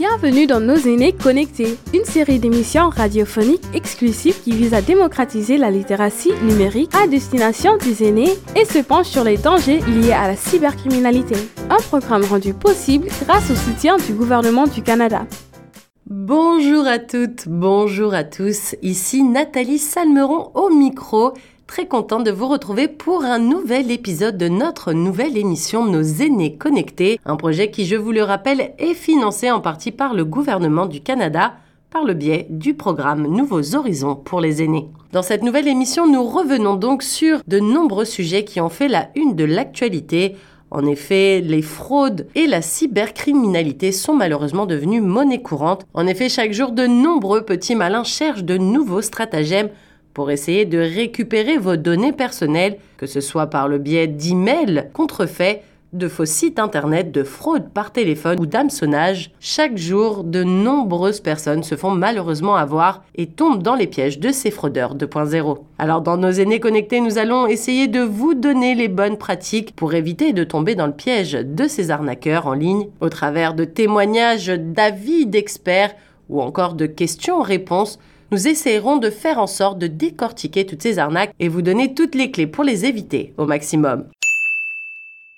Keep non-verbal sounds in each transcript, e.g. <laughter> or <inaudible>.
Bienvenue dans Nos aînés connectés, une série d'émissions radiophoniques exclusives qui vise à démocratiser la littératie numérique à destination des aînés et se penche sur les dangers liés à la cybercriminalité. Un programme rendu possible grâce au soutien du gouvernement du Canada. Bonjour à toutes, bonjour à tous, ici Nathalie Salmeron au micro très contente de vous retrouver pour un nouvel épisode de notre nouvelle émission Nos aînés connectés, un projet qui, je vous le rappelle, est financé en partie par le gouvernement du Canada par le biais du programme Nouveaux Horizons pour les aînés. Dans cette nouvelle émission, nous revenons donc sur de nombreux sujets qui ont fait la une de l'actualité. En effet, les fraudes et la cybercriminalité sont malheureusement devenues monnaie courante. En effet, chaque jour, de nombreux petits malins cherchent de nouveaux stratagèmes pour essayer de récupérer vos données personnelles, que ce soit par le biais d'emails contrefaits, de faux sites internet, de fraude par téléphone ou d'hameçonnage, chaque jour, de nombreuses personnes se font malheureusement avoir et tombent dans les pièges de ces fraudeurs 2.0. Alors dans nos aînés connectés, nous allons essayer de vous donner les bonnes pratiques pour éviter de tomber dans le piège de ces arnaqueurs en ligne au travers de témoignages, d'avis d'experts ou encore de questions-réponses nous essayerons de faire en sorte de décortiquer toutes ces arnaques et vous donner toutes les clés pour les éviter au maximum.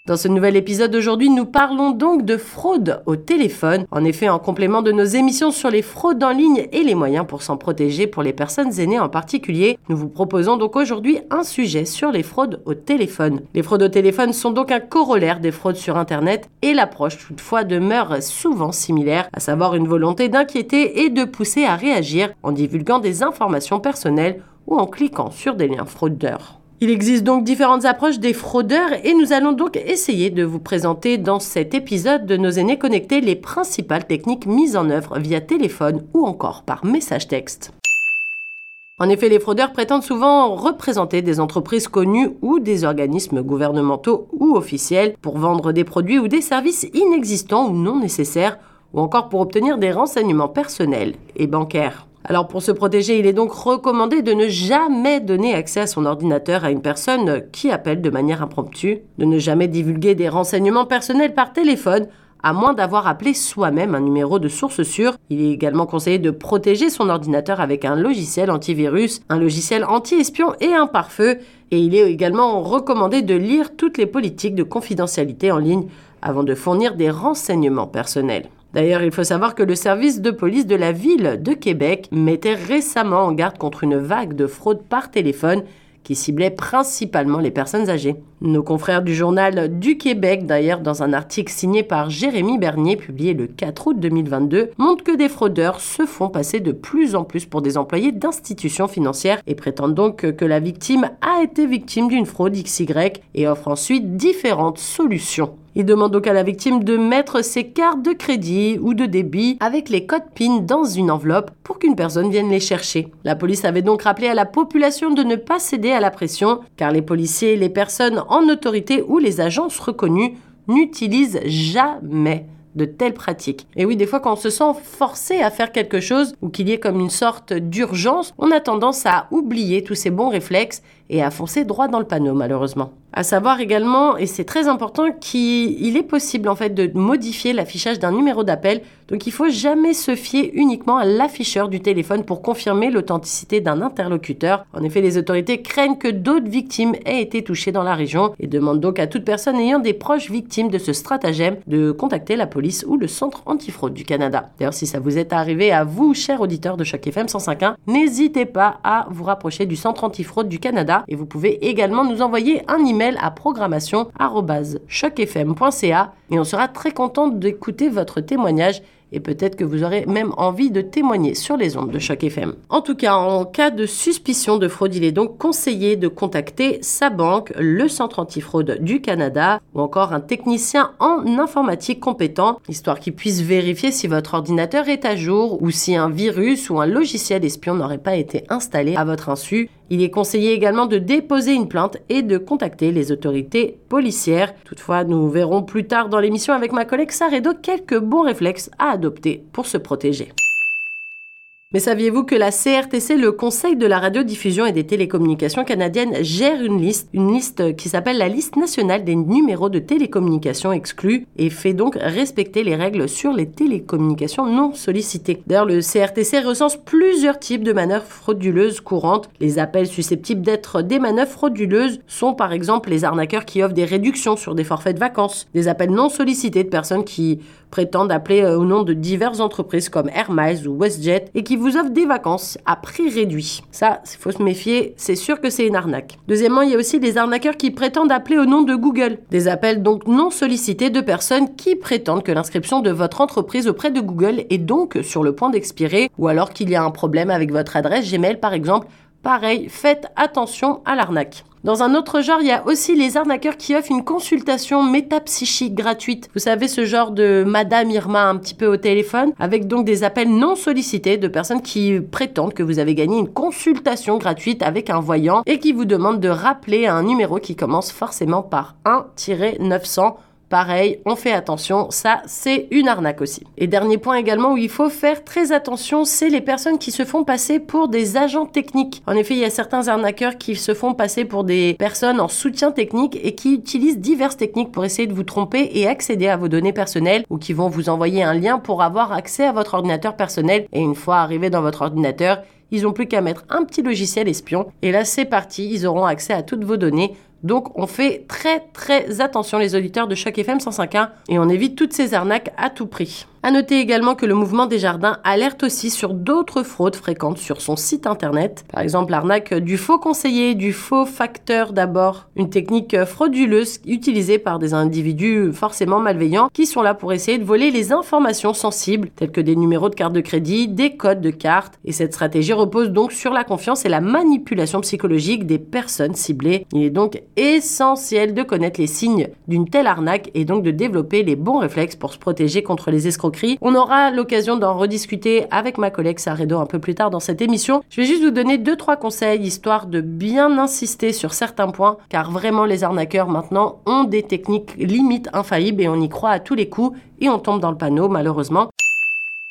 Dans ce nouvel épisode d'aujourd'hui, nous parlons donc de fraude au téléphone. En effet, en complément de nos émissions sur les fraudes en ligne et les moyens pour s'en protéger pour les personnes aînées en particulier, nous vous proposons donc aujourd'hui un sujet sur les fraudes au téléphone. Les fraudes au téléphone sont donc un corollaire des fraudes sur Internet et l'approche toutefois demeure souvent similaire, à savoir une volonté d'inquiéter et de pousser à réagir en divulguant des informations personnelles ou en cliquant sur des liens fraudeurs. Il existe donc différentes approches des fraudeurs et nous allons donc essayer de vous présenter dans cet épisode de nos aînés connectés les principales techniques mises en œuvre via téléphone ou encore par message texte. En effet, les fraudeurs prétendent souvent représenter des entreprises connues ou des organismes gouvernementaux ou officiels pour vendre des produits ou des services inexistants ou non nécessaires ou encore pour obtenir des renseignements personnels et bancaires. Alors pour se protéger, il est donc recommandé de ne jamais donner accès à son ordinateur à une personne qui appelle de manière impromptue, de ne jamais divulguer des renseignements personnels par téléphone, à moins d'avoir appelé soi-même un numéro de source sûre. Il est également conseillé de protéger son ordinateur avec un logiciel antivirus, un logiciel anti-espion et un pare-feu. Et il est également recommandé de lire toutes les politiques de confidentialité en ligne avant de fournir des renseignements personnels. D'ailleurs, il faut savoir que le service de police de la ville de Québec mettait récemment en garde contre une vague de fraude par téléphone qui ciblait principalement les personnes âgées. Nos confrères du journal du Québec, d'ailleurs, dans un article signé par Jérémy Bernier, publié le 4 août 2022, montrent que des fraudeurs se font passer de plus en plus pour des employés d'institutions financières et prétendent donc que la victime a été victime d'une fraude XY et offrent ensuite différentes solutions. Il demande donc à la victime de mettre ses cartes de crédit ou de débit avec les codes PIN dans une enveloppe pour qu'une personne vienne les chercher. La police avait donc rappelé à la population de ne pas céder à la pression car les policiers, les personnes en autorité ou les agences reconnues n'utilisent jamais de telles pratiques. Et oui, des fois, quand on se sent forcé à faire quelque chose ou qu'il y ait comme une sorte d'urgence, on a tendance à oublier tous ces bons réflexes et à foncer droit dans le panneau, malheureusement. À savoir également, et c'est très important, qu'il est possible en fait de modifier l'affichage d'un numéro d'appel. Donc il faut jamais se fier uniquement à l'afficheur du téléphone pour confirmer l'authenticité d'un interlocuteur. En effet, les autorités craignent que d'autres victimes aient été touchées dans la région et demandent donc à toute personne ayant des proches victimes de ce stratagème de contacter la police ou le centre antifraude du Canada. D'ailleurs, si ça vous est arrivé à vous, chers auditeurs de Choc FM 105.1, n'hésitez pas à vous rapprocher du centre antifraude du Canada et vous pouvez également nous envoyer un email à programmation.chocfm.ca et on sera très content d'écouter votre témoignage et peut-être que vous aurez même envie de témoigner sur les ondes de Choc FM. En tout cas, en cas de suspicion de fraude, il est donc conseillé de contacter sa banque, le Centre antifraude du Canada ou encore un technicien en informatique compétent, histoire qu'il puisse vérifier si votre ordinateur est à jour ou si un virus ou un logiciel espion n'aurait pas été installé à votre insu. Il est conseillé également de déposer une plainte et de contacter les autorités policières. Toutefois, nous verrons plus tard dans l'émission avec ma collègue Saredo quelques bons réflexes à adopter pour se protéger. Mais saviez-vous que la CRTC, le Conseil de la radiodiffusion et des télécommunications canadiennes, gère une liste, une liste qui s'appelle la liste nationale des numéros de télécommunications exclus et fait donc respecter les règles sur les télécommunications non sollicitées. D'ailleurs, le CRTC recense plusieurs types de manœuvres frauduleuses courantes. Les appels susceptibles d'être des manœuvres frauduleuses sont par exemple les arnaqueurs qui offrent des réductions sur des forfaits de vacances, des appels non sollicités de personnes qui prétendent appeler euh, au nom de diverses entreprises comme Air Miles ou WestJet et qui vous offrent des vacances à prix réduit. Ça, il faut se méfier, c'est sûr que c'est une arnaque. Deuxièmement, il y a aussi des arnaqueurs qui prétendent appeler au nom de Google. Des appels donc non sollicités de personnes qui prétendent que l'inscription de votre entreprise auprès de Google est donc sur le point d'expirer ou alors qu'il y a un problème avec votre adresse Gmail par exemple. Pareil, faites attention à l'arnaque. Dans un autre genre, il y a aussi les arnaqueurs qui offrent une consultation métapsychique gratuite. Vous savez, ce genre de Madame Irma un petit peu au téléphone, avec donc des appels non sollicités de personnes qui prétendent que vous avez gagné une consultation gratuite avec un voyant et qui vous demandent de rappeler un numéro qui commence forcément par 1-900 Pareil, on fait attention, ça c'est une arnaque aussi. Et dernier point également où il faut faire très attention, c'est les personnes qui se font passer pour des agents techniques. En effet, il y a certains arnaqueurs qui se font passer pour des personnes en soutien technique et qui utilisent diverses techniques pour essayer de vous tromper et accéder à vos données personnelles ou qui vont vous envoyer un lien pour avoir accès à votre ordinateur personnel et une fois arrivé dans votre ordinateur, ils n'ont plus qu'à mettre un petit logiciel espion et là c'est parti, ils auront accès à toutes vos données donc on fait très très attention les auditeurs de chaque FM 105.1 et on évite toutes ces arnaques à tout prix. À noter également que le mouvement des jardins alerte aussi sur d'autres fraudes fréquentes sur son site internet. Par exemple, l'arnaque du faux conseiller, du faux facteur d'abord. Une technique frauduleuse utilisée par des individus forcément malveillants qui sont là pour essayer de voler les informations sensibles telles que des numéros de carte de crédit, des codes de carte. Et cette stratégie repose donc sur la confiance et la manipulation psychologique des personnes ciblées. Il est donc essentiel de connaître les signes d'une telle arnaque et donc de développer les bons réflexes pour se protéger contre les on aura l'occasion d'en rediscuter avec ma collègue Saredo un peu plus tard dans cette émission. Je vais juste vous donner deux trois conseils histoire de bien insister sur certains points car vraiment les arnaqueurs maintenant ont des techniques limites infaillibles et on y croit à tous les coups et on tombe dans le panneau malheureusement.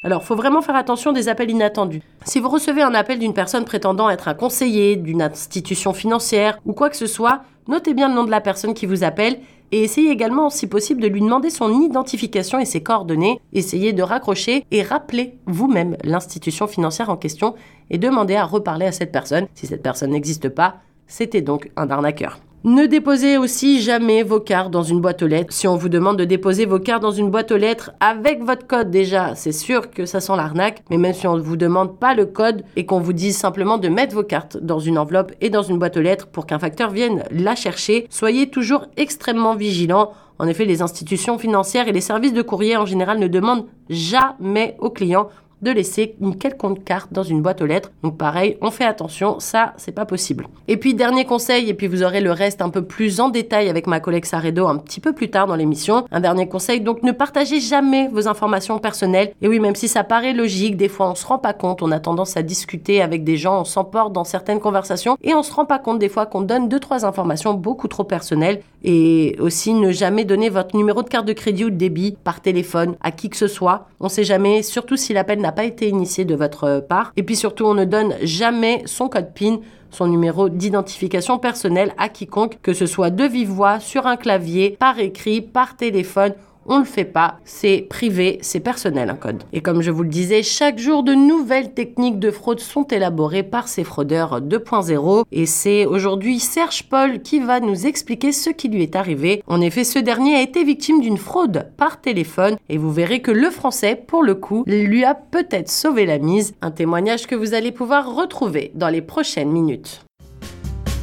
Alors, faut vraiment faire attention des appels inattendus. Si vous recevez un appel d'une personne prétendant être un conseiller d'une institution financière ou quoi que ce soit, notez bien le nom de la personne qui vous appelle et essayez également, si possible, de lui demander son identification et ses coordonnées. Essayez de raccrocher et rappeler vous-même l'institution financière en question et demandez à reparler à cette personne. Si cette personne n'existe pas, c'était donc un arnaqueur. Ne déposez aussi jamais vos cartes dans une boîte aux lettres. Si on vous demande de déposer vos cartes dans une boîte aux lettres avec votre code déjà, c'est sûr que ça sent l'arnaque. Mais même si on ne vous demande pas le code et qu'on vous dise simplement de mettre vos cartes dans une enveloppe et dans une boîte aux lettres pour qu'un facteur vienne la chercher, soyez toujours extrêmement vigilant. En effet, les institutions financières et les services de courrier en général ne demandent jamais aux clients de laisser une quelconque carte dans une boîte aux lettres. Donc pareil, on fait attention, ça c'est pas possible. Et puis dernier conseil, et puis vous aurez le reste un peu plus en détail avec ma collègue Saredo un petit peu plus tard dans l'émission. Un dernier conseil, donc ne partagez jamais vos informations personnelles. Et oui, même si ça paraît logique, des fois on se rend pas compte, on a tendance à discuter avec des gens, on s'emporte dans certaines conversations et on se rend pas compte des fois qu'on donne deux trois informations beaucoup trop personnelles et aussi ne jamais donner votre numéro de carte de crédit ou de débit par téléphone à qui que ce soit. On sait jamais, surtout si l'appel n'a pas été initié de votre part. Et puis surtout, on ne donne jamais son code PIN son numéro d'identification personnelle à quiconque, que ce soit de vive voix, sur un clavier, par écrit, par téléphone on le fait pas, c'est privé, c'est personnel un code. Et comme je vous le disais, chaque jour de nouvelles techniques de fraude sont élaborées par ces fraudeurs 2.0 et c'est aujourd'hui Serge Paul qui va nous expliquer ce qui lui est arrivé. En effet, ce dernier a été victime d'une fraude par téléphone et vous verrez que le français, pour le coup, lui a peut-être sauvé la mise, un témoignage que vous allez pouvoir retrouver dans les prochaines minutes.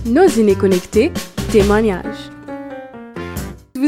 Nos connectés, témoignages.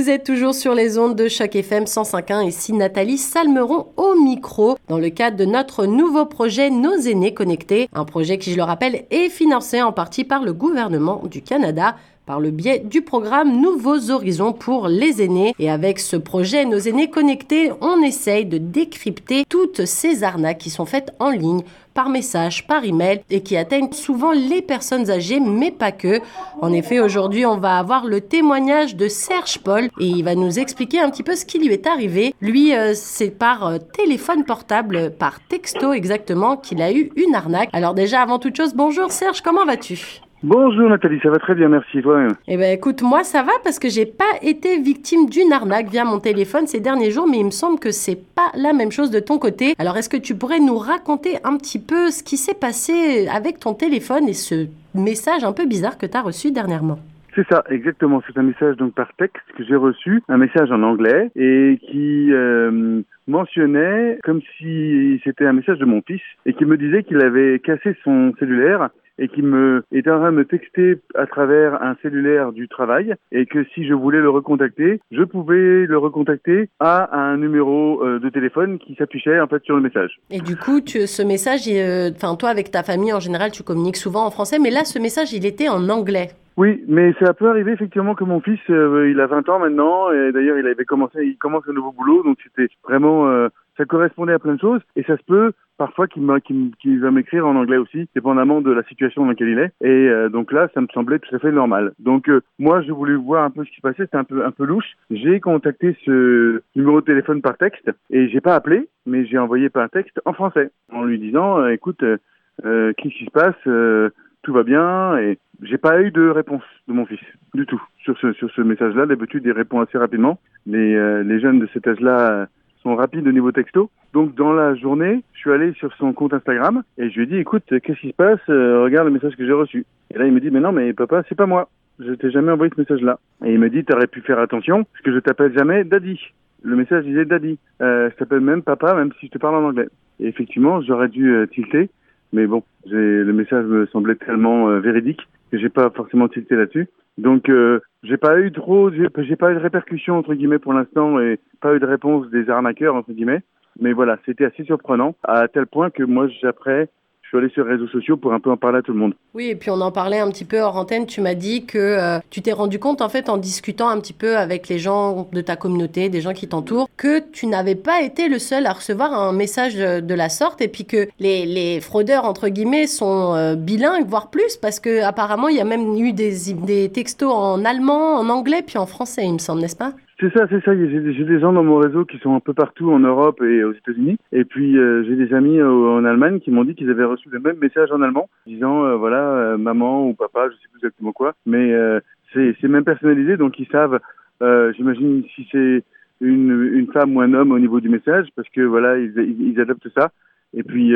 Vous êtes toujours sur les ondes de Choc FM 105.1 ici Nathalie Salmeron au micro dans le cadre de notre nouveau projet Nos aînés connectés, un projet qui je le rappelle est financé en partie par le gouvernement du Canada par le biais du programme Nouveaux Horizons pour les aînés. Et avec ce projet Nos aînés connectés, on essaye de décrypter toutes ces arnaques qui sont faites en ligne par message, par email et qui atteignent souvent les personnes âgées, mais pas que. En effet, aujourd'hui, on va avoir le témoignage de Serge Paul et il va nous expliquer un petit peu ce qui lui est arrivé. Lui, euh, c'est par euh, téléphone portable, par texto exactement, qu'il a eu une arnaque. Alors déjà, avant toute chose, bonjour Serge, comment vas-tu? Bonjour Nathalie, ça va très bien, merci. Toi-même? Eh ben écoute, moi ça va parce que j'ai pas été victime d'une arnaque via mon téléphone ces derniers jours, mais il me semble que c'est pas la même chose de ton côté. Alors est-ce que tu pourrais nous raconter un petit peu ce qui s'est passé avec ton téléphone et ce message un peu bizarre que tu as reçu dernièrement? C'est ça, exactement. C'est un message donc par texte que j'ai reçu, un message en anglais et qui euh, mentionnait comme si c'était un message de mon fils et qui me disait qu'il avait cassé son cellulaire et qui me était en train de me texter à travers un cellulaire du travail et que si je voulais le recontacter, je pouvais le recontacter à un numéro euh, de téléphone qui s'affichait en fait sur le message. Et du coup, tu, ce message, euh, enfin toi avec ta famille en général, tu communiques souvent en français, mais là ce message il était en anglais. Oui, mais ça peut arriver effectivement que mon fils, euh, il a 20 ans maintenant, et d'ailleurs il avait commencé, il commence un nouveau boulot, donc c'était vraiment, ça correspondait à plein de choses, et ça se peut parfois qu'il va m'écrire en anglais aussi, dépendamment de la situation dans laquelle il est. Et euh, donc là, ça me semblait tout à fait normal. Donc euh, moi, je voulais voir un peu ce qui se passait. C'était un peu un peu louche. J'ai contacté ce numéro de téléphone par texte et j'ai pas appelé, mais j'ai envoyé par texte en français en lui disant, euh, écoute, qu'est-ce qui se passe Tout va bien et j'ai pas eu de réponse de mon fils du tout sur ce sur ce message-là. D'habitude, il répond assez rapidement. Les les jeunes de cet âge-là sont rapides au niveau texto. Donc dans la journée, je suis allé sur son compte Instagram et je lui ai dit écoute, qu'est-ce qui se passe? Euh, Regarde le message que j'ai reçu. Et là il me dit mais non mais papa, c'est pas moi. Je t'ai jamais envoyé ce message-là. Et il me dit t'aurais pu faire attention parce que je t'appelle jamais Daddy. Le message disait Daddy. Euh, je t'appelle même papa même si je te parle en anglais. Et effectivement, j'aurais dû euh, tilter, mais bon, le message me semblait tellement euh, véridique que j'ai pas forcément tilté là-dessus. Donc euh, j'ai pas eu trop, j'ai pas eu de répercussions entre guillemets pour l'instant et pas eu de réponse des arnaqueurs entre guillemets. Mais voilà, c'était assez surprenant à tel point que moi j'apprends suis allé sur les réseaux sociaux pour un peu en parler à tout le monde. Oui, et puis on en parlait un petit peu hors antenne. Tu m'as dit que euh, tu t'es rendu compte, en fait, en discutant un petit peu avec les gens de ta communauté, des gens qui t'entourent, que tu n'avais pas été le seul à recevoir un message de la sorte et puis que les, fraudeurs, entre guillemets, sont euh, bilingues, voire plus, parce que apparemment il y a même eu des, des textos en allemand, en anglais, puis en français, il me semble, n'est-ce pas? C'est ça, c'est ça. J'ai des gens dans mon réseau qui sont un peu partout en Europe et aux États-Unis. Et puis euh, j'ai des amis en Allemagne qui m'ont dit qu'ils avaient reçu le même message en allemand, disant euh, voilà euh, maman ou papa, je sais plus exactement quoi, mais c'est même personnalisé, donc ils savent. J'imagine si c'est une, une femme ou un homme au niveau du message, parce que voilà ils, ils, adoptent ça. Et puis,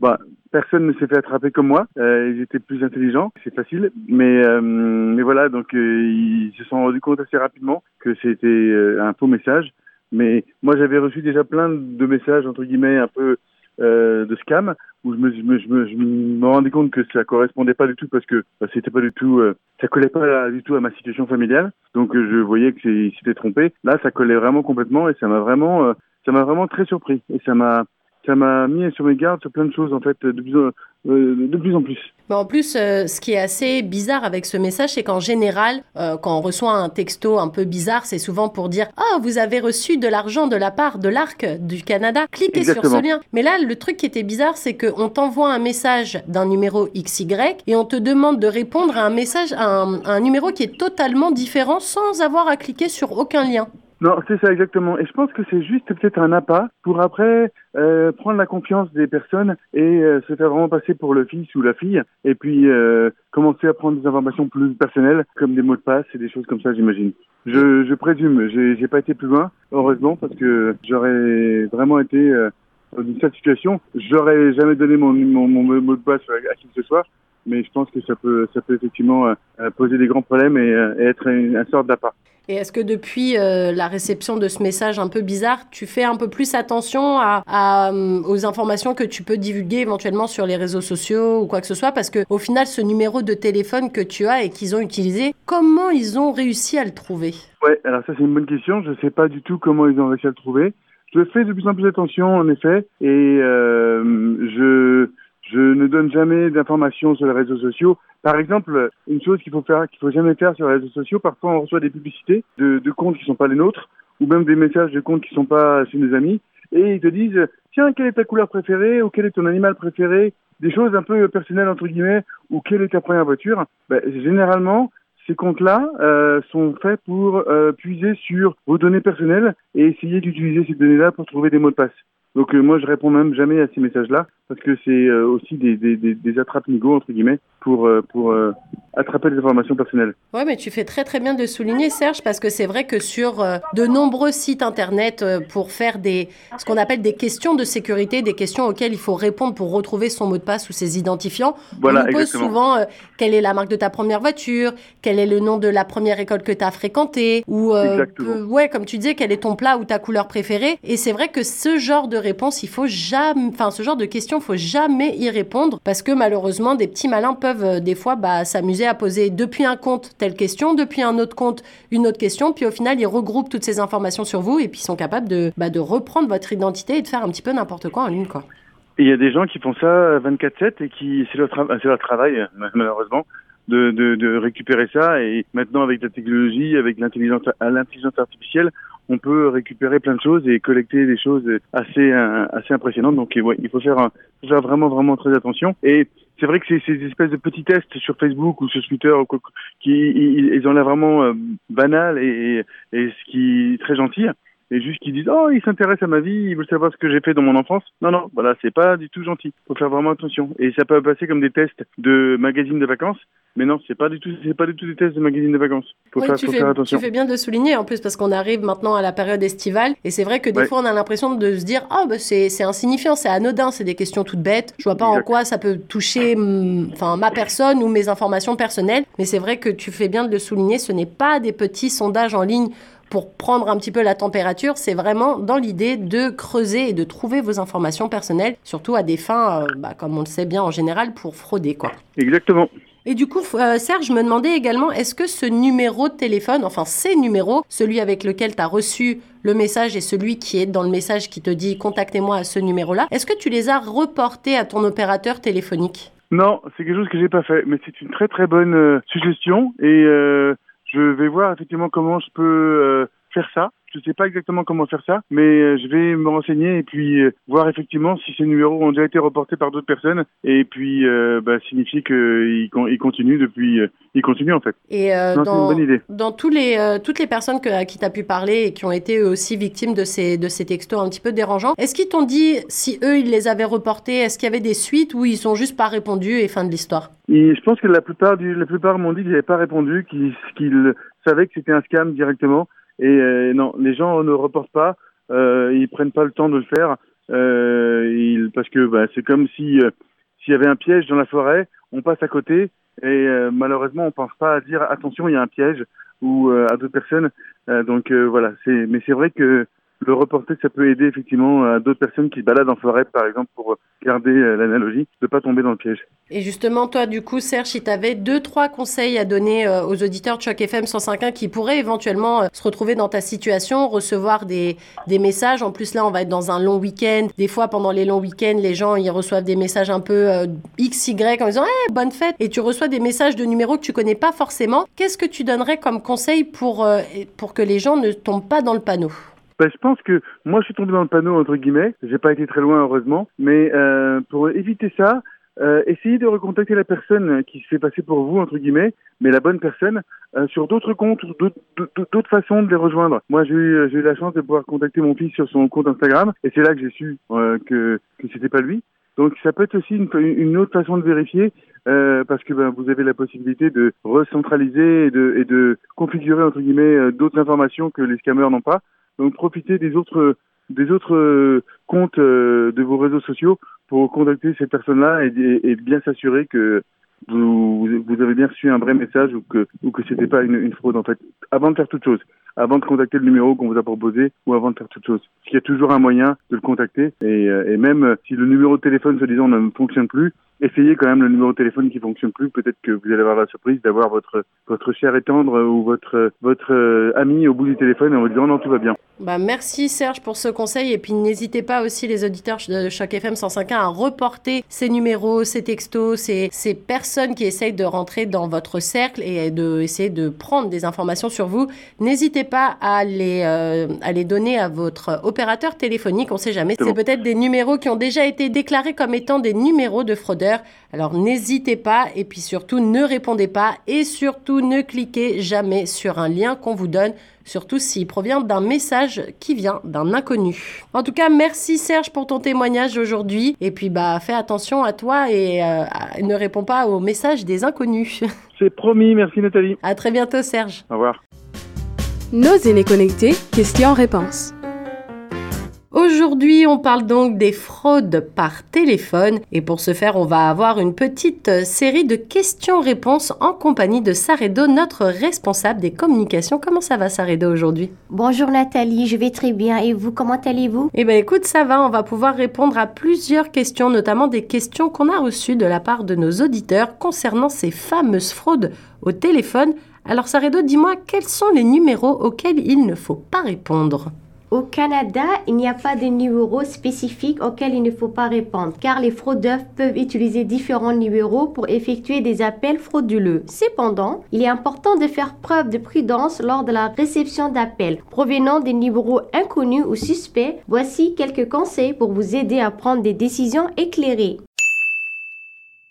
bah, personne ne s'est fait attraper comme moi. Euh, ils étaient plus intelligents, c'est facile. Mais, euh, mais voilà, donc euh, ils se sont rendus compte assez rapidement que c'était un faux message. Mais moi, j'avais reçu déjà plein de messages entre guillemets un peu de scam où je me, je me, je me, je me rendais compte que ça correspondait pas du tout parce que bah, c'était pas du tout, ça collait pas du tout à ma situation familiale. Donc je voyais que c'était trompé. Là, ça collait vraiment complètement et ça m'a vraiment, ça m'a vraiment très surpris et ça m'a ça m'a mis sur mes gardes sur plein de choses en fait de plus, euh, de plus en plus. Mais en plus, euh, ce qui est assez bizarre avec ce message, c'est qu'en général, euh, quand on reçoit un texto un peu bizarre, c'est souvent pour dire ah vous avez reçu de l'argent de la part de l'Arc du Canada, cliquez sur ce lien. Mais là, le truc qui était bizarre, c'est qu'on t'envoie un message d'un numéro XY et on te demande de répondre à un message, à un numéro qui est totalement différent sans avoir à cliquer sur aucun lien. Non, c'est ça exactement. Et je pense que c'est juste peut-être un appât pour après euh, prendre la confiance des personnes et euh, se faire vraiment passer pour le fils ou la fille, et puis euh, commencer à prendre des informations plus personnelles, comme des mots de passe et des choses comme ça, j'imagine. Je, je présume, j'ai pas été plus loin, heureusement, parce que j'aurais vraiment été euh, dans une telle situation. J'aurais jamais donné mon, mon, mon, mot de passe à, qui que ce soit, mais je pense que ça peut, ça peut effectivement poser des grands problèmes et, et être une sorte d'appât. Et est-ce que depuis euh, la réception de ce message un peu bizarre, tu fais un peu plus attention euh, aux informations que tu peux divulguer éventuellement sur les réseaux sociaux ou quoi que ce soit? Parce que au final, ce numéro de téléphone que tu as et qu'ils ont utilisé, comment ils ont réussi à le trouver? Ouais, alors ça c'est une bonne question. Je ne sais pas du tout comment ils ont réussi à le trouver. Je fais de plus en plus attention en effet et euh, je Je ne donne jamais d'informations sur les réseaux sociaux. Par exemple, une chose qu'il faut faire, qu'il faut jamais faire sur les réseaux sociaux, parfois on reçoit des publicités de, de comptes qui sont pas les nôtres, ou même des messages de comptes qui sont pas chez nos amis, et ils te disent, tiens, quelle est ta couleur préférée, ou quel est ton animal préféré, des choses un peu personnelles entre guillemets, ou quelle est ta première voiture? Ben, généralement, ces comptes-là euh, sont faits pour euh, puiser sur vos données personnelles et essayer d'utiliser ces données-là pour trouver des mots de passe. Donc euh, moi je réponds même jamais à ces messages-là parce que c'est euh, aussi des, des, des, des attrapes-nigauds entre guillemets pour euh, pour attraper des informations personnelles. Ouais, mais tu fais très très bien de souligner Serge parce que c'est vrai que sur de nombreux sites internet pour faire des ce qu'on appelle des questions de sécurité, des questions auxquelles il faut répondre pour retrouver son mot de passe ou ses identifiants, voilà, on pose souvent quelle est la marque de ta première voiture, quel est le nom de la première école que tu as fréquentée ou ouais comme tu disais quel est ton plat ou ta couleur préférée. Et c'est vrai que ce genre de réponse, il faut jamais, enfin ce genre de questions, faut jamais y répondre parce que malheureusement des petits malins peuvent euh, des fois bah, s'amuser à poser depuis un compte telle question, depuis un autre compte une autre question, puis au final ils regroupent toutes ces informations sur vous et puis ils sont capables de, bah, de reprendre votre identité et de faire un petit peu n'importe quoi en ligne quoi. Il y a des gens qui font ça 24/7 et qui c'est leur, leur travail malheureusement. De, de, de, récupérer ça et maintenant avec la technologie, avec l'intelligence l'intelligence artificielle, on peut récupérer plein de choses et collecter des choses assez euh, assez impressionnantes. Donc ouais, il faut faire, vraiment vraiment très attention. Et c'est vrai que c'est ces espèces de petits tests sur Facebook ou sur Twitter qui ils, ont l'air vraiment euh, banal et, et, ce qui est très gentil et juste qu'ils disent oh ils s'intéressent à ma vie ils veulent savoir ce que j'ai fait dans mon enfance. Non non voilà c'est pas du tout gentil. Faut faire vraiment attention. Et ça peut passer comme des tests de magazines de vacances. Mais non c'est pas du tout c'est pas du tout des tests de magazines de vacances. Faut, faire, tu faut fais, faire attention. tu fais bien de souligner en plus parce qu'on arrive maintenant à la période estivale. Et c'est vrai que des Ouais. fois on a l'impression de se dire ah bah c'est c'est insignifiant c'est anodin c'est des questions toutes bêtes. Je vois pas en quoi ça peut toucher hum, enfin ma personne ou mes informations personnelles. Mais c'est vrai que tu fais bien de le souligner. Ce n'est pas des petits sondages en ligne pour prendre un petit peu la température, c'est vraiment dans l'idée de creuser et de trouver vos informations personnelles, surtout à des fins, euh, bah, comme on le sait bien en général, pour frauder. quoi. exactement Et du coup, euh, Serge, je me demandais également, est-ce que ce numéro de téléphone, enfin ces numéros, celui avec lequel tu as reçu le message et celui qui est dans le message qui te dit contactez-moi à ce numéro-là, est-ce que tu les as reportés à ton opérateur téléphonique? Non, c'est quelque chose que j'ai pas fait, mais c'est une très très bonne euh, suggestion et euh, je vais voir effectivement comment je peux euh, faire ça. Je sais pas exactement comment faire ça, mais euh, je vais me renseigner et puis euh, voir effectivement si ces numéros ont déjà été reportés par d'autres personnes et puis euh, bah, signifier qu'ils con- ils continuent depuis, euh, ils continuent en fait. Et euh, Non, dans, une bonne idée. dans tous les, euh, toutes les personnes que, à qui tu as pu parler et qui ont été eux aussi victimes de ces, de ces textos un petit peu dérangeants, est-ce qu'ils t'ont dit si eux, ils les avaient reportés, est-ce qu'il y avait des suites ou ils ont juste pas répondu et fin de l'histoire? Je pense que la plupart du, la plupart m'ont dit qu'ils n'avaient pas répondu, qu'ils qu'ils savaient que c'était un scam directement. Et euh, non, les gens ne reportent pas, euh, ils prennent pas le temps de le faire, euh, ils, parce que bah, c'est comme si s'il y avait un piège dans la forêt, on passe à côté et malheureusement on pense pas à dire attention il y a un piège ou à d'autres personnes. Donc voilà, c'est mais c'est vrai que le reporter, ça peut aider effectivement à d'autres personnes qui se baladent en forêt, par exemple, pour garder euh, l'analogie, de pas tomber dans le piège. Et justement, toi, du coup, Serge, si tu avais deux, trois conseils à donner euh, aux auditeurs de Choc FM 105.1 qui pourraient éventuellement euh, se retrouver dans ta situation, recevoir des, messages. En plus, là, on va être dans un long week-end. Des fois, pendant les longs week-ends, les gens, ils reçoivent des messages un peu euh, XY en disant hey, bonne fête !» Et tu reçois des messages de numéros que tu connais pas forcément. Qu'est-ce que tu donnerais comme conseil pour, pour que les gens ne tombent pas dans le panneau? Ben, je pense que moi, je suis tombé dans le panneau, entre guillemets. J'ai pas été très loin, heureusement. Mais euh, pour éviter ça, euh, essayez de recontacter la personne qui se fait passer pour vous, entre guillemets, mais la bonne personne, euh, sur d'autres comptes, d'autres- façons de les rejoindre. Moi, j'ai eu, eu la chance de pouvoir contacter mon fils sur son compte Instagram, et c'est là que j'ai su euh, que, que c'était pas lui. Donc, ça peut être aussi une, une autre façon de vérifier, euh, parce que ben, vous avez la possibilité de recentraliser et de, et de configurer, entre guillemets, euh, d'autres informations que les scammers n'ont pas. Donc profitez des autres des autres euh, comptes euh, de vos réseaux sociaux pour contacter ces personnes-là et, bien s'assurer que vous, vous avez bien reçu un vrai message ou que ou que c'était pas une, fraude en fait. Avant de faire toute chose, avant de contacter le numéro qu'on vous a proposé ou avant de faire toute chose, qu'il y a toujours un moyen de le contacter et, euh, et même si le numéro de téléphone soi-disant ne fonctionne plus, essayez quand même le numéro de téléphone qui fonctionne plus. Peut-être que vous allez avoir la surprise d'avoir votre votre cher et tendre ou votre votre ami au bout du téléphone en vous disant non tout va bien. Bah, merci Serge pour ce conseil et puis n'hésitez pas aussi les auditeurs de Choc FM 105.1 à reporter ces numéros, ces textos, ces, ces personnes qui essayent de rentrer dans votre cercle et de essayer de prendre des informations sur vous. N'hésitez pas à les, euh, à les donner à votre opérateur téléphonique, on sait jamais. C'est peut-être des numéros qui ont déjà été déclarés comme étant des numéros de fraudeurs. Alors n'hésitez pas et puis surtout ne répondez pas et surtout ne cliquez jamais sur un lien qu'on vous donne surtout s'il provient d'un message qui vient d'un inconnu. En tout cas, merci Serge pour ton témoignage aujourd'hui. Et puis, bah, fais attention à toi et euh, ne réponds pas aux messages des inconnus. <laughs> C'est promis, merci Nathalie. À très bientôt Serge. Au revoir. Nos aînés connectés, questions-réponses. Aujourd'hui, on parle donc des fraudes par téléphone. Et pour ce faire, on va avoir une petite euh, série de questions-réponses en compagnie de Saredo, notre responsable des communications. Comment ça va Saredo aujourd'hui? Bonjour Nathalie, je vais très bien. Et vous, comment allez-vous? Eh bien écoute, ça va, on va pouvoir répondre à plusieurs questions, notamment des questions qu'on a reçues de la part de nos auditeurs concernant ces fameuses fraudes au téléphone. Alors Saredo, dis-moi quels sont les numéros auxquels il ne faut pas répondre? Au Canada, il n'y a pas de numéro spécifique auquel il ne faut pas répondre, car les fraudeurs peuvent utiliser différents numéros pour effectuer des appels frauduleux. Cependant, il est important de faire preuve de prudence lors de la réception d'appels provenant des numéros inconnus ou suspects. Voici quelques conseils pour vous aider à prendre des décisions éclairées.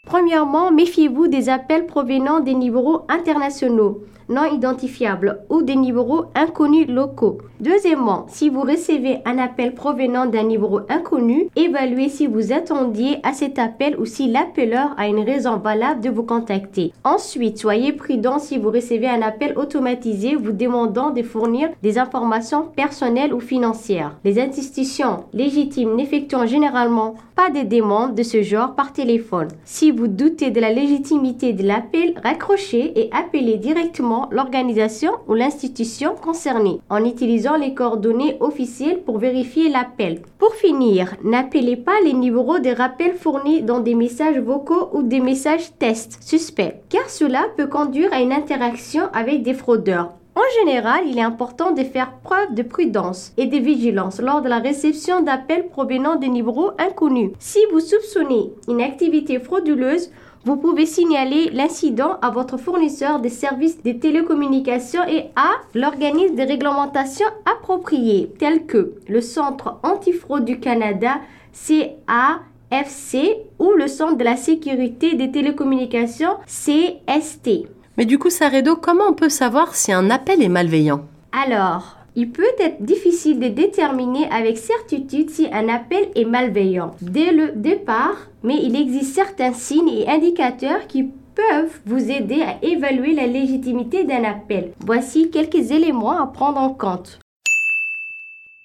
Premièrement, méfiez-vous des appels provenant des numéros internationaux non identifiables ou des numéros inconnus locaux. Deuxièmement, si vous recevez un appel provenant d'un numéro inconnu, évaluez si vous attendiez à cet appel ou si l'appeleur a une raison valable de vous contacter. Ensuite, soyez prudent si vous recevez un appel automatisé vous demandant de fournir des informations personnelles ou financières. Les institutions légitimes n'effectuent généralement pas de demandes de ce genre par téléphone. Si vous doutez de la légitimité de l'appel, raccrochez et appelez directement l'organisation ou l'institution concernée en utilisant les coordonnées officielles pour vérifier l'appel. Pour finir, n'appelez pas les numéros de rappel fournis dans des messages vocaux ou des messages tests suspects, car cela peut conduire à une interaction avec des fraudeurs. En général, il est important de faire preuve de prudence et de vigilance lors de la réception d'appels provenant des numéros inconnus. Si vous soupçonnez une activité frauduleuse, vous pouvez signaler l'incident à votre fournisseur des services de télécommunications et à l'organisme de réglementation approprié, tel que le Centre antifraude du Canada, CAFC, ou le Centre de la sécurité des télécommunications, CST. Mais du coup, Saredo, comment on peut savoir si un appel est malveillant? Alors, il peut être difficile de déterminer avec certitude si un appel est malveillant dès le départ, mais il existe certains signes et indicateurs qui peuvent vous aider à évaluer la légitimité d'un appel. Voici quelques éléments à prendre en compte.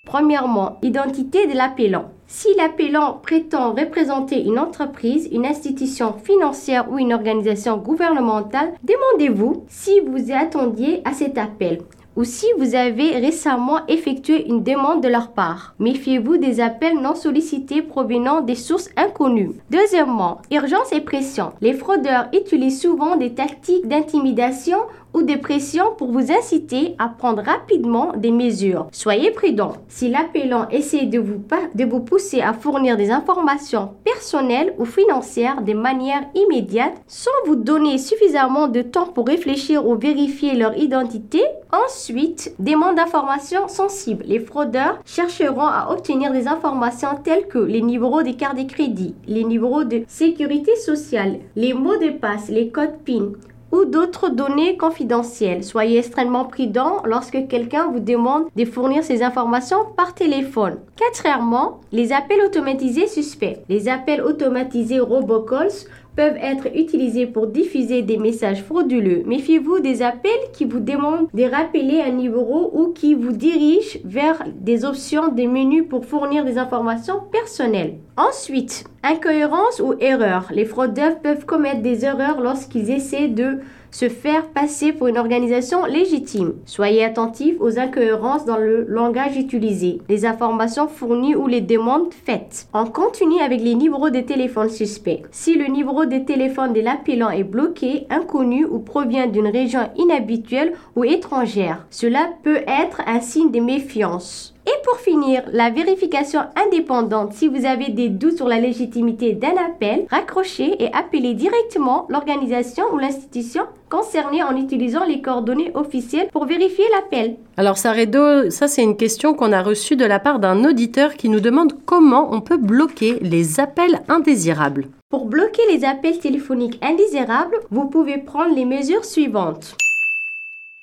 Premièrement, identité de l'appelant. Si l'appelant prétend représenter une entreprise, une institution financière ou une organisation gouvernementale, demandez-vous si vous attendiez à cet appel ou si vous avez récemment effectué une demande de leur part. Méfiez-vous des appels non sollicités provenant des sources inconnues. Deuxièmement, urgence et pression. Les fraudeurs utilisent souvent des tactiques d'intimidation ou de pression pour vous inciter à prendre rapidement des mesures. Soyez prudent. Si l'appelant essaie de vous, de vous pousser à fournir des informations personnelles ou financières de manière immédiate sans vous donner suffisamment de temps pour réfléchir ou vérifier leur identité, ensuite, demande d'informations sensibles. Les fraudeurs chercheront à obtenir des informations telles que les numéros des cartes de crédit, les numéros de sécurité sociale, les mots de passe, les codes PIN ou d'autres données confidentielles. Soyez extrêmement prudent lorsque quelqu'un vous demande de fournir ces informations par téléphone. Quatrièmement, les appels automatisés suspects. Les appels automatisés robocalls peuvent être utilisés pour diffuser des messages frauduleux. Méfiez-vous des appels qui vous demandent de rappeler un numéro ou qui vous dirigent vers des options des menus pour fournir des informations personnelles. Ensuite, incohérence ou erreur. Les fraudeurs peuvent commettre des erreurs lorsqu'ils essaient de se faire passer pour une organisation légitime. Soyez attentifs aux incohérences dans le langage utilisé, les informations fournies ou les demandes faites. On continue avec les numéros de téléphone suspects. Si le numéro de téléphone de l'appelant est bloqué, inconnu ou provient d'une région inhabituelle ou étrangère, cela peut être un signe de méfiance. Et pour finir, la vérification indépendante. Si vous avez des doutes sur la légitimité d'un appel, raccrochez et appelez directement l'organisation ou l'institution concernée en utilisant les coordonnées officielles pour vérifier l'appel. Alors Saredo, ça c'est une question qu'on a reçue de la part d'un auditeur qui nous demande comment on peut bloquer les appels indésirables. Pour bloquer les appels téléphoniques indésirables, vous pouvez prendre les mesures suivantes.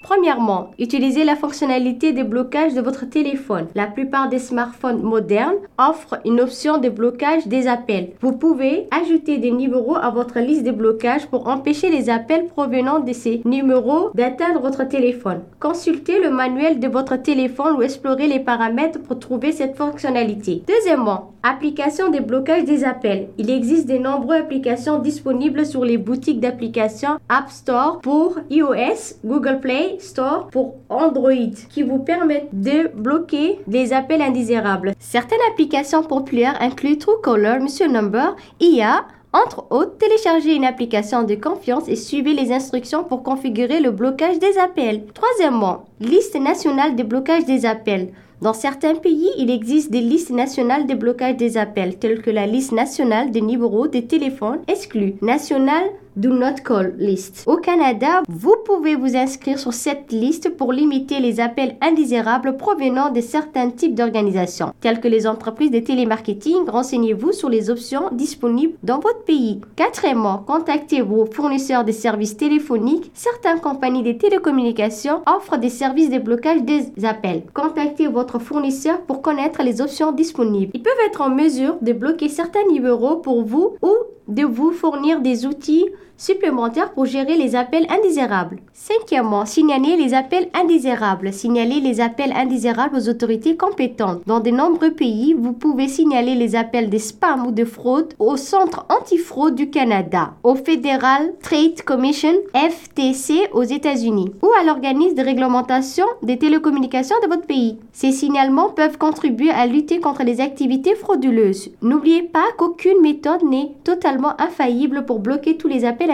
Premièrement, utilisez la fonctionnalité de blocage de votre téléphone. La plupart des smartphones modernes offrent une option de blocage des appels. Vous pouvez ajouter des numéros à votre liste de blocage pour empêcher les appels provenant de ces numéros d'atteindre votre téléphone. Consultez le manuel de votre téléphone ou explorez les paramètres pour trouver cette fonctionnalité. Deuxièmement, application de blocage des appels. Il existe de nombreuses applications disponibles sur les boutiques d'applications App Store pour iOS, Google Play Store pour Android qui vous permettent de bloquer des appels indésirables. Certaines applications populaires incluent Truecaller, Monsieur Number, IA, entre autres, téléchargez une application de confiance et suivez les instructions pour configurer le blocage des appels. Troisièmement, liste nationale de blocage des appels. Dans certains pays, il existe des listes nationales de blocage des appels, telles que la liste nationale des numéros de téléphone exclus, nationale Do Not Call List. Au Canada, vous pouvez vous inscrire sur cette liste pour limiter les appels indésirables provenant de certains types d'organisations, telles que les entreprises de télémarketing. Renseignez-vous sur les options disponibles dans votre pays. Quatrièmement, contactez vos fournisseurs de services téléphoniques. Certaines compagnies de télécommunications offrent des services de blocage des appels. Contactez votre fournisseur pour connaître les options disponibles. Ils peuvent être en mesure de bloquer certains numéros pour vous ou de vous fournir des outils supplémentaires pour gérer les appels indésirables. Cinquièmement, signaler les appels indésirables. Signaler les appels indésirables aux autorités compétentes. Dans de nombreux pays, vous pouvez signaler les appels de spam ou de fraude au Centre antifraude du Canada, au Federal Trade Commission FTC aux États-Unis ou à l'organisme de réglementation des télécommunications de votre pays. Ces signalements peuvent contribuer à lutter contre les activités frauduleuses. N'oubliez pas qu'aucune méthode n'est totalement infaillible pour bloquer tous les appels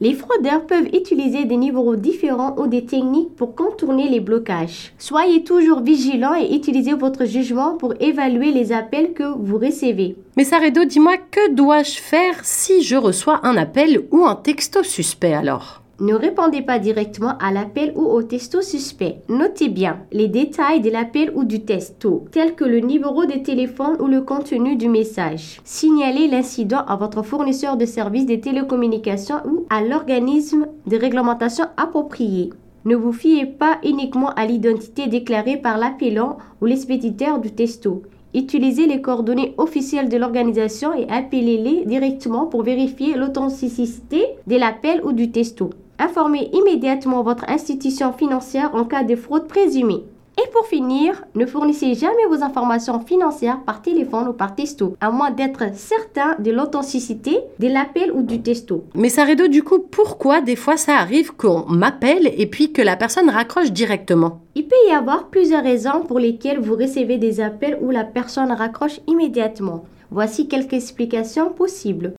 Les fraudeurs peuvent utiliser des numéros différents ou des techniques pour contourner les blocages. Soyez toujours vigilant et utilisez votre jugement pour évaluer les appels que vous recevez. Mais Saredo, dis-moi, que dois-je faire si je reçois un appel ou un texto suspect alors? Ne répondez pas directement à l'appel ou au texto suspect. Notez bien les détails de l'appel ou du texto, tels que le numéro de téléphone ou le contenu du message. Signalez l'incident à votre fournisseur de services de télécommunications ou à l'organisme de réglementation approprié. Ne vous fiez pas uniquement à l'identité déclarée par l'appelant ou l'expéditeur du texto. Utilisez les coordonnées officielles de l'organisation et appelez-les directement pour vérifier l'authenticité de l'appel ou du texto. Informez immédiatement votre institution financière en cas de fraude présumée. Et pour finir, ne fournissez jamais vos informations financières par téléphone ou par testo, à moins d'être certain de l'authenticité de l'appel ou du testo. Mais Saredo, du coup, pourquoi des fois ça arrive qu'on m'appelle et puis que la personne raccroche directement? Il peut y avoir plusieurs raisons pour lesquelles vous recevez des appels où la personne raccroche immédiatement. Voici quelques explications possibles.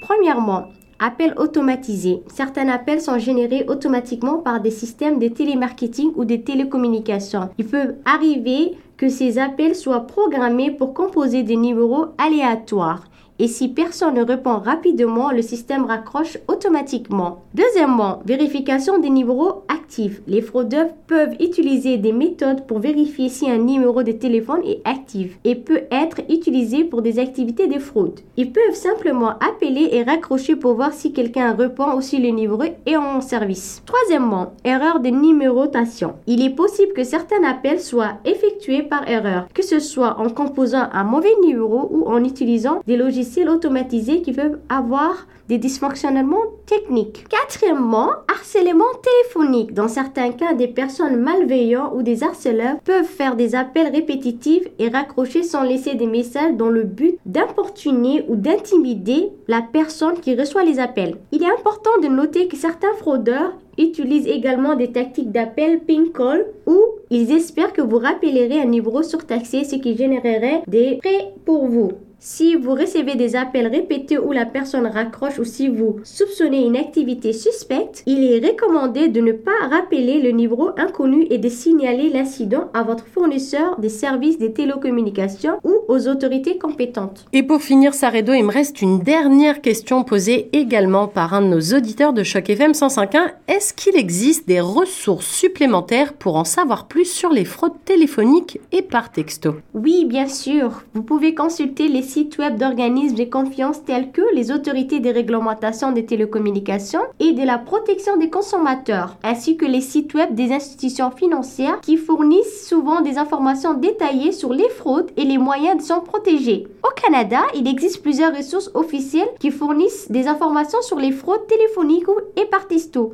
Premièrement, Appels automatisés. Certains appels sont générés automatiquement par des systèmes de télémarketing ou de télécommunications. Il peut arriver que ces appels soient programmés pour composer des numéros aléatoires et si personne ne répond rapidement, le système raccroche automatiquement. Deuxièmement, vérification des numéros actifs. Les fraudeurs peuvent utiliser des méthodes pour vérifier si un numéro de téléphone est actif et peut être utilisé pour des activités de fraude. Ils peuvent simplement appeler et raccrocher pour voir si quelqu'un répond ou si le numéro est en service. Troisièmement, erreur de numérotation. Il est possible que certains appels soient effectués par erreur, que ce soit en composant un mauvais numéro ou en utilisant des logiciels automatisés qui peuvent avoir des dysfonctionnements techniques. Quatrièmement, harcèlement téléphonique. Dans certains cas, des personnes malveillantes ou des harceleurs peuvent faire des appels répétitifs et raccrocher sans laisser des messages dans le but d'importuner ou d'intimider la personne qui reçoit les appels. Il est important de noter que certains fraudeurs utilisent également des tactiques d'appel ping call où ils espèrent que vous rappellerez un numéro surtaxé, ce qui générerait des frais pour vous. Si vous recevez des appels répétés où la personne raccroche ou si vous soupçonnez une activité suspecte, il est recommandé de ne pas rappeler le numéro inconnu et de signaler l'incident à votre fournisseur des services des télécommunications ou aux autorités compétentes. Et pour finir, Saredo, il me reste une dernière question posée également par un de nos auditeurs de Choc FM 105.1. Est-ce qu'il existe des ressources supplémentaires pour en savoir plus sur les fraudes téléphoniques et par texto? Oui, bien sûr. Vous pouvez consulter les sites web d'organismes de confiance tels que les autorités des réglementations des télécommunications et de la protection des consommateurs, ainsi que les sites web des institutions financières qui fournissent souvent des informations détaillées sur les fraudes et les moyens de s'en protéger. Au Canada, il existe plusieurs ressources officielles qui fournissent des informations sur les fraudes téléphoniques et par.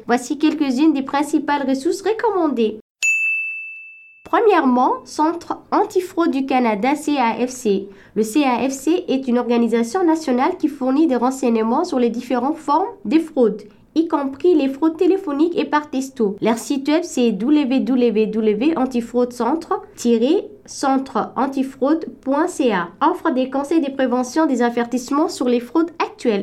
Voici quelques-unes des principales ressources recommandées. Premièrement, Centre antifraude du Canada, CAFC. Le CAFC est une organisation nationale qui fournit des renseignements sur les différentes formes de fraudes y compris les fraudes téléphoniques et par texto. Leur site web c'est www.antifraudecentre- centre-antifraude.ca offre des conseils de prévention des avertissements sur les fraudes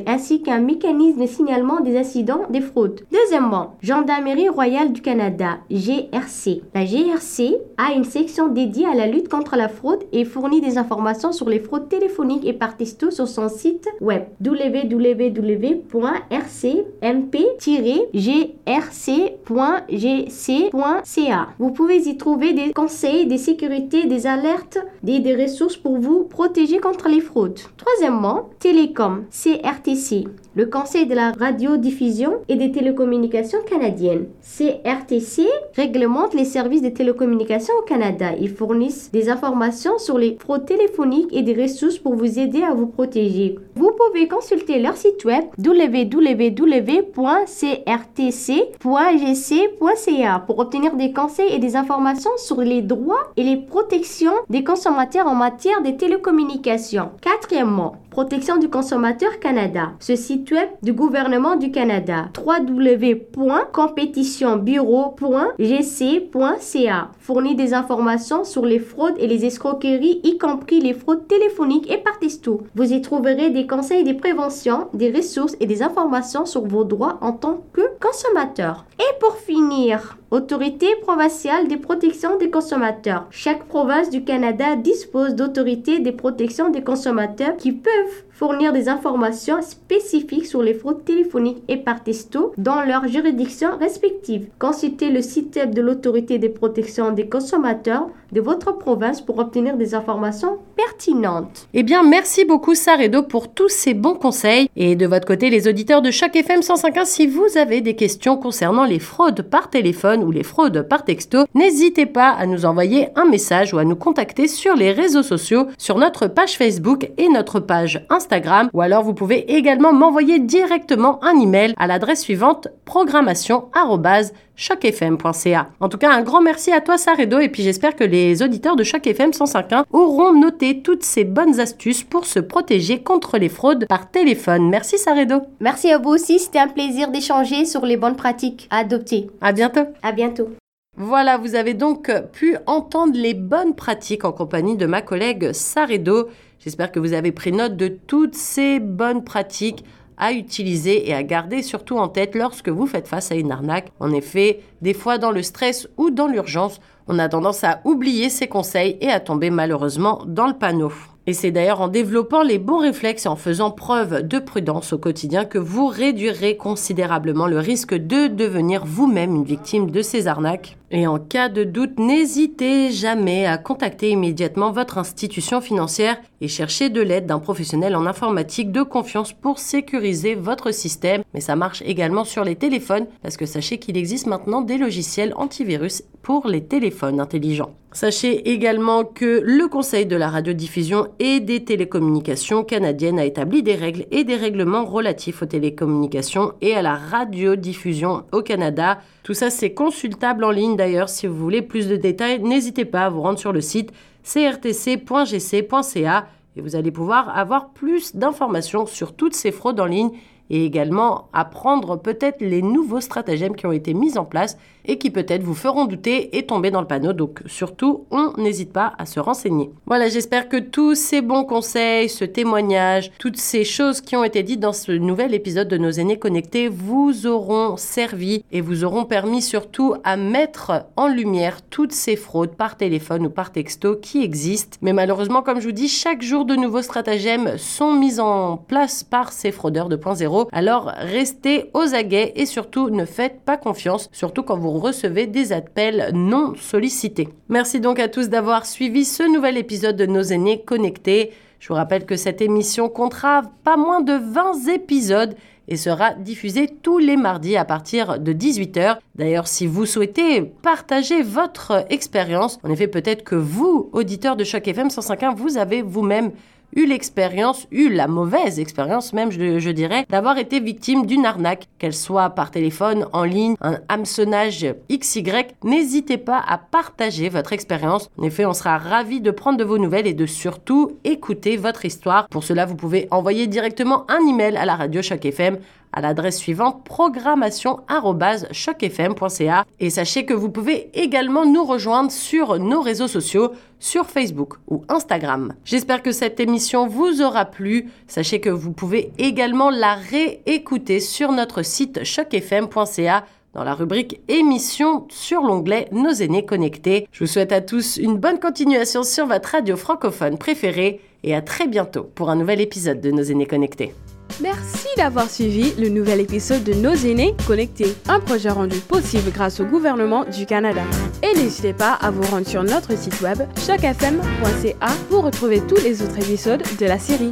ainsi qu'un mécanisme de signalement des incidents des fraudes. Deuxièmement, Gendarmerie royale du Canada, GRC. La GRC a une section dédiée à la lutte contre la fraude et fournit des informations sur les fraudes téléphoniques et par texto sur son site web www.rcmp-grc.gc.ca. Vous pouvez y trouver des conseils, des sécurités, des alertes, des, des ressources pour vous protéger contre les fraudes. Troisièmement, Télécom, CRTC, le Conseil de la radiodiffusion et des télécommunications canadiennes. CRTC réglemente les services de télécommunications au Canada. Ils fournissent des informations sur les fraudes téléphoniques et des ressources pour vous aider à vous protéger. Vous pouvez consulter leur site web www.crtc.gc.ca pour obtenir des conseils et des informations sur les droits et les protections des consommateurs en matière de télécommunications. Quatrièmement, Protection du consommateur Canada. Ce site web du gouvernement du Canada. www.compétitionbureau.gc.ca fournit des informations sur les fraudes et les escroqueries, y compris les fraudes téléphoniques et par texto. Vous y trouverez des conseils de prévention, des ressources et des informations sur vos droits en tant que consommateur. Et pour finir, Autorité provinciale des protections des consommateurs. Chaque province du Canada dispose d'autorités de protection des consommateurs qui peuvent fournir des informations spécifiques sur les fraudes téléphoniques et par texto dans leurs juridictions respectives. Consultez le site web de l'autorité des protections des consommateurs de votre province pour obtenir des informations pertinentes. Eh bien, merci beaucoup Saredo pour tous ces bons conseils. Et de votre côté, les auditeurs de chaque FM 105.1, si vous avez des questions concernant les fraudes par téléphone ou les fraudes par texto, n'hésitez pas à nous envoyer un message ou à nous contacter sur les réseaux sociaux, sur notre page Facebook et notre page Instagram Instagram ou alors vous pouvez également m'envoyer directement un email à l'adresse suivante programmation@chocfm.ca. En tout cas, un grand merci à toi Saredo et puis j'espère que les auditeurs de Choc FM 105.1 auront noté toutes ces bonnes astuces pour se protéger contre les fraudes par téléphone. Merci Saredo. Merci à vous aussi, c'était un plaisir d'échanger sur les bonnes pratiques à adopter. À bientôt. À bientôt. Voilà, vous avez donc pu entendre les bonnes pratiques en compagnie de ma collègue Saredo. J'espère que vous avez pris note de toutes ces bonnes pratiques à utiliser et à garder surtout en tête lorsque vous faites face à une arnaque. En effet, des fois dans le stress ou dans l'urgence, on a tendance à oublier ces conseils et à tomber malheureusement dans le panneau. Et c'est d'ailleurs en développant les bons réflexes et en faisant preuve de prudence au quotidien que vous réduirez considérablement le risque de devenir vous-même une victime de ces arnaques. Et en cas de doute, n'hésitez jamais à contacter immédiatement votre institution financière et chercher de l'aide d'un professionnel en informatique de confiance pour sécuriser votre système. Mais ça marche également sur les téléphones parce que sachez qu'il existe maintenant des logiciels antivirus pour les téléphones intelligents. Sachez également que le Conseil de la radiodiffusion et des télécommunications canadiennes a établi des règles et des règlements relatifs aux télécommunications et à la radiodiffusion au Canada. Tout ça, c'est consultable en ligne d'ailleurs. Si vous voulez plus de détails, n'hésitez pas à vous rendre sur le site crtc.gc.ca et vous allez pouvoir avoir plus d'informations sur toutes ces fraudes en ligne et également apprendre peut-être les nouveaux stratagèmes qui ont été mis en place et qui peut-être vous feront douter et tomber dans le panneau. Donc surtout, on n'hésite pas à se renseigner. Voilà, j'espère que tous ces bons conseils, ce témoignage, toutes ces choses qui ont été dites dans ce nouvel épisode de Nos aînés connectés vous auront servi et vous auront permis surtout à mettre en lumière toutes ces fraudes par téléphone ou par texto qui existent. Mais malheureusement, comme je vous dis, chaque jour de nouveaux stratagèmes sont mis en place par ces fraudeurs 2.0 alors restez aux aguets et surtout ne faites pas confiance, surtout quand vous recevez des appels non sollicités. Merci donc à tous d'avoir suivi ce nouvel épisode de Nos aînés connectés. Je vous rappelle que cette émission comptera pas moins de 20 épisodes et sera diffusée tous les mardis à partir de 18h. D'ailleurs, si vous souhaitez partager votre expérience, en effet, peut-être que vous, auditeurs de Choc FM 105.1, vous avez vous-même eu l'expérience, eu la mauvaise expérience même, je, dirais, d'avoir été victime d'une arnaque, qu'elle soit par téléphone, en ligne, un hameçonnage XY. N'hésitez pas à partager votre expérience. En effet, on sera ravis de prendre de vos nouvelles et de surtout écouter votre histoire. Pour cela, vous pouvez envoyer directement un email à la radio Choc FM à l'adresse suivante programmation@chocfm.ca et sachez que vous pouvez également nous rejoindre sur nos réseaux sociaux sur Facebook ou Instagram. J'espère que cette émission vous aura plu. Sachez que vous pouvez également la réécouter sur notre site chocfm.ca dans la rubrique émission sur l'onglet Nos aînés connectés. Je vous souhaite à tous une bonne continuation sur votre radio francophone préférée et à très bientôt pour un nouvel épisode de Nos aînés connectés. Merci d'avoir suivi le nouvel épisode de Nos aînés connectés, un projet rendu possible grâce au gouvernement du Canada. Et n'hésitez pas à vous rendre sur notre site web chocfm.ca pour retrouver tous les autres épisodes de la série.